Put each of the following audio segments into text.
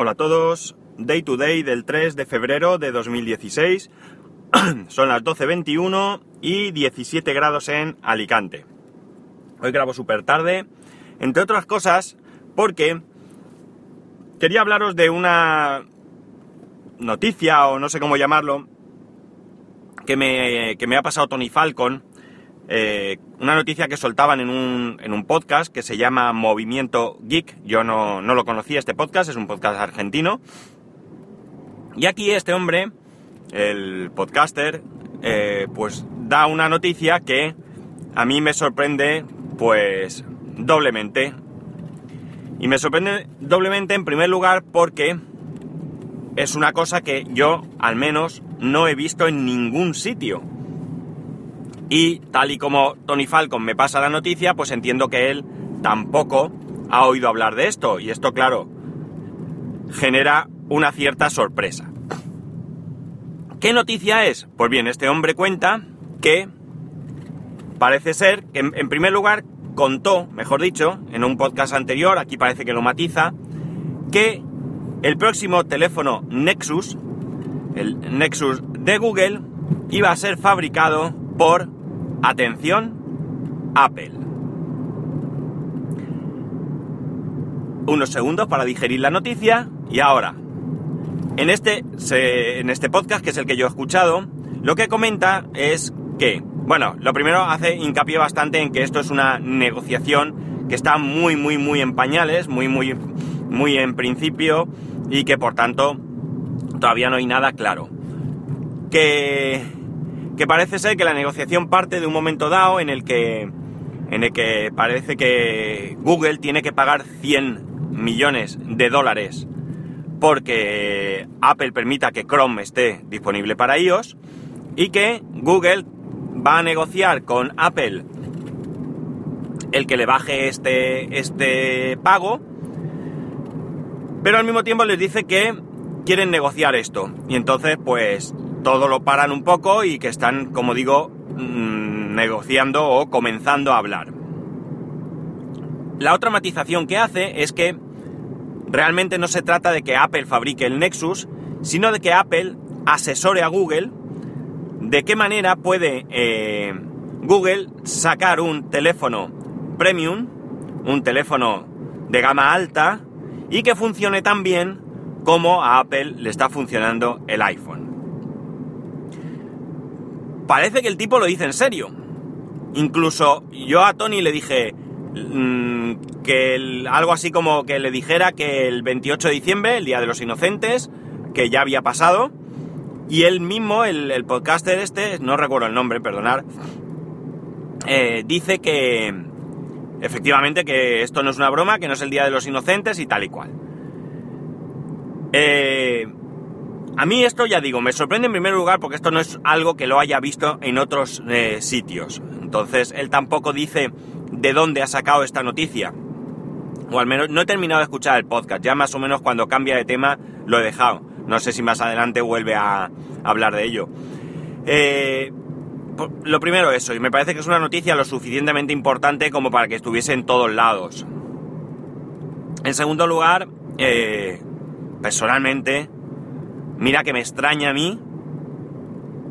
Hola a todos, Day to Day del 3 de febrero de 2016. Son las 12.21 y 17 grados en Alicante. Hoy grabo súper tarde, entre otras cosas porque quería hablaros de una noticia o no sé cómo llamarlo que me, que me ha pasado Tony Falcon. Eh, una noticia que soltaban en un, en un, podcast que se llama Movimiento Geek. Yo no, no, lo conocía este podcast, es un podcast argentino. Y aquí este hombre, el podcaster, eh, pues da una noticia que a mí me sorprende pues doblemente. Y me sorprende doblemente en primer lugar porque es una cosa que yo al menos no he visto en ningún sitio. Y tal y como Tony Falcon me pasa la noticia, pues entiendo que él tampoco ha oído hablar de esto. Y esto, claro, genera una cierta sorpresa. ¿Qué noticia es? Pues bien, este hombre cuenta que parece ser que, en primer lugar, contó, mejor dicho, en un podcast anterior, aquí parece que lo matiza, que el próximo teléfono Nexus, el Nexus de Google, iba a ser fabricado por Atención, Apple. Unos segundos para digerir la noticia y ahora, en este, en este podcast, que es el que yo he escuchado, lo que comenta es que, bueno, lo primero hace hincapié bastante en que esto es una negociación que está muy, muy, muy en pañales, muy, muy, muy en principio y que por tanto todavía no hay nada claro. Que que parece ser que la negociación parte de un momento dado en el que, en el que parece que Google tiene que pagar 100 millones de dólares porque Apple permita que Chrome esté disponible para iOS y que Google va a negociar con Apple el que le baje este, este pago, pero al mismo tiempo les dice que quieren negociar esto. Y entonces, pues, todo lo paran un poco y que están, como digo, mm, negociando o comenzando a hablar. La otra matización que hace es que realmente no se trata de que Apple fabrique el Nexus, sino de que Apple asesore a Google de qué manera puede eh, Google sacar un teléfono premium, un teléfono de gama alta y que funcione tan bien como a Apple le está funcionando el iPhone parece que el tipo lo dice en serio. Incluso yo a Tony le dije mm, que algo así como que le dijera que el 28 de diciembre, el Día de los Inocentes, que ya había pasado, y él mismo, el, podcaster este, no recuerdo el nombre, perdonar, eh, dice que efectivamente que esto no es una broma, que no es el Día de los Inocentes y tal y cual. Eh, a mí esto, ya digo, me sorprende en primer lugar porque esto no es algo que lo haya visto en otros eh, sitios. Entonces, él tampoco dice de dónde ha sacado esta noticia. O al menos no he terminado de escuchar el podcast. Ya más o menos cuando cambia de tema lo he dejado. No sé si más adelante vuelve a, hablar de ello. Eh, lo primero eso, y me parece que es una noticia lo suficientemente importante como para que estuviese en todos lados. En segundo lugar, eh, personalmente, Mira que me extraña a mí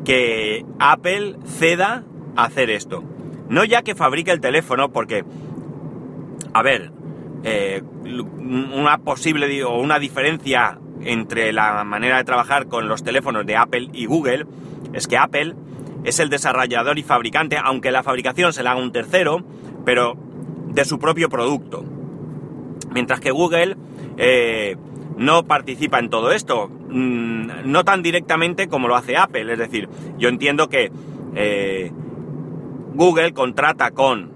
que Apple ceda a hacer esto. No ya que fabrique el teléfono, porque, a ver, eh, una posible o una diferencia entre la manera de trabajar con los teléfonos de Apple y Google es que Apple es el desarrollador y fabricante, aunque la fabricación se la haga un tercero, pero de su propio producto. Mientras que Google eh, no participa en todo esto, mm, no tan directamente como lo hace Apple, es decir, yo entiendo que eh, Google contrata con,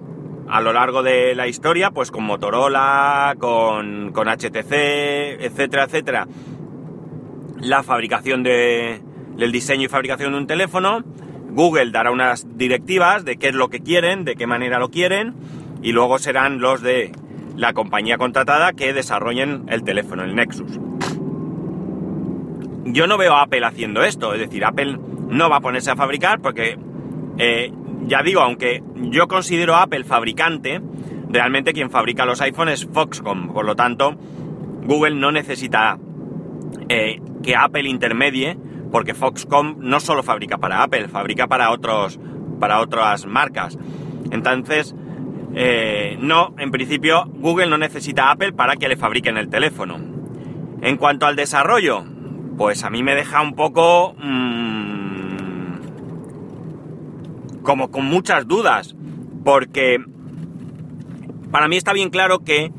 a lo largo de la historia, pues con Motorola, con, con HTC, etcétera, etcétera, la fabricación de, del diseño y fabricación de un teléfono, Google dará unas directivas de qué es lo que quieren, de qué manera lo quieren, y luego serán los de la compañía contratada que desarrollen el teléfono, el Nexus. Yo no veo a Apple haciendo esto, es decir, Apple no va a ponerse a fabricar porque, eh, ya digo, aunque yo considero Apple fabricante, realmente quien fabrica los iPhones es Foxconn, por lo tanto, Google no necesita eh, que Apple intermedie, porque Foxconn no solo fabrica para Apple, fabrica para otros, para otras marcas. Entonces, eh, no, en principio, Google no necesita Apple para que le fabriquen el teléfono. En cuanto al desarrollo, pues a mí me deja un poco mmm, como con muchas dudas, porque para mí está bien claro que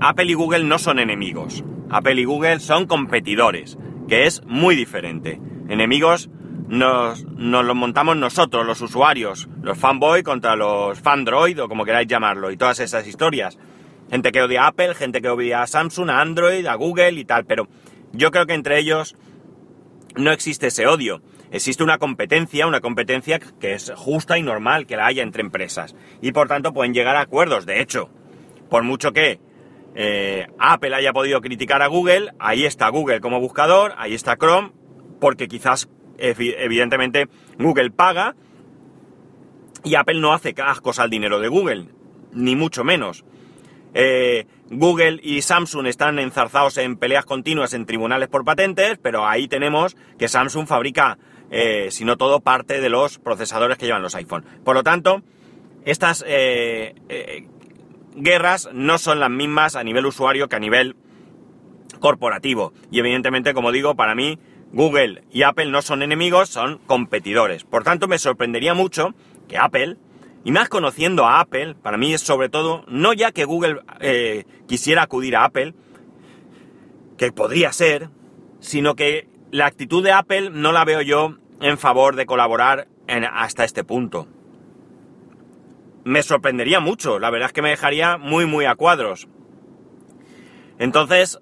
Apple y Google no son enemigos. Apple y Google son competidores, que es muy diferente. Enemigos nos, nos los montamos nosotros, los usuarios, los fanboy contra los fandroid o como queráis llamarlo, y todas esas historias. Gente que odia a Apple, gente que odia a Samsung, a Android, a Google y tal, pero yo creo que entre ellos no existe ese odio. Existe una competencia, una competencia que es justa y normal que la haya entre empresas. Y por tanto pueden llegar a acuerdos. De hecho, por mucho que eh, Apple haya podido criticar a Google, ahí está Google como buscador, ahí está Chrome, porque quizás evidentemente Google paga y Apple no hace cascos al dinero de Google, ni mucho menos. Eh, Google y Samsung están enzarzados en peleas continuas en tribunales por patentes, pero ahí tenemos que Samsung fabrica, eh, si no todo, parte de los procesadores que llevan los iPhone. Por lo tanto, estas eh, guerras no son las mismas a nivel usuario que a nivel corporativo. Y evidentemente, como digo, para mí Google y Apple no son enemigos, son competidores. Por tanto, me sorprendería mucho que Apple, y más conociendo a Apple, para mí es sobre todo, no ya que Google eh, quisiera acudir a Apple, que podría ser, sino que la actitud de Apple no la veo yo en favor de colaborar hasta este punto. Me sorprendería mucho, la verdad es que me dejaría muy muy a cuadros. Entonces,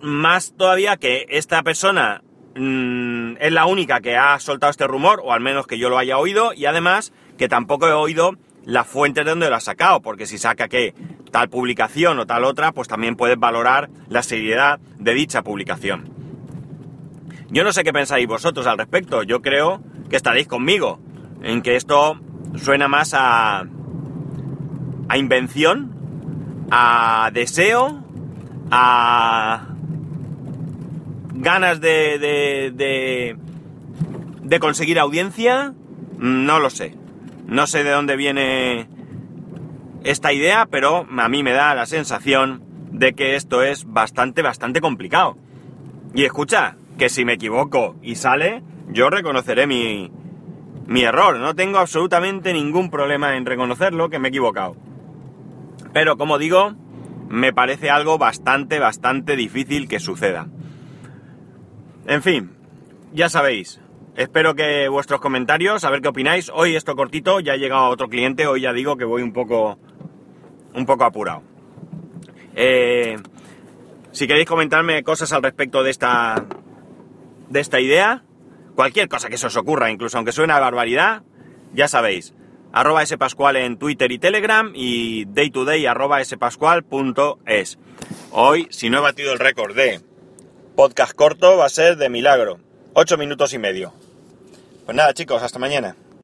más todavía que esta persona mm, es la única que ha soltado este rumor, o al menos que yo lo haya oído, y además que tampoco he oído la fuente de donde lo ha sacado, porque si saca que tal publicación o tal otra, pues también puedes valorar la seriedad de dicha publicación. Yo no sé qué pensáis vosotros al respecto, yo creo que estaréis conmigo en que esto suena más a, a invención, a deseo, a ganas de, de, de, conseguir audiencia, no lo sé. No sé de dónde viene esta idea, pero a mí me da la sensación de que esto es bastante, bastante complicado. Y escucha, que si me equivoco y sale, yo reconoceré mi, mi error. No tengo absolutamente ningún problema en reconocerlo que me he equivocado. Pero como digo, me parece algo bastante, bastante difícil que suceda. En fin, ya sabéis. Espero que vuestros comentarios, a ver qué opináis. Hoy esto cortito, ya ha llegado otro cliente, hoy ya digo que voy un poco, un poco apurado. Eh, si queréis comentarme cosas al respecto de esta, de esta idea, cualquier cosa que se os ocurra, incluso aunque suene a barbaridad, ya sabéis. Arroba spascual en Twitter y Telegram y daytoday arroba spascual.es. Hoy, si no he batido el récord de podcast corto va a ser de milagro. Ocho minutos y medio. Pues nada chicos, hasta mañana.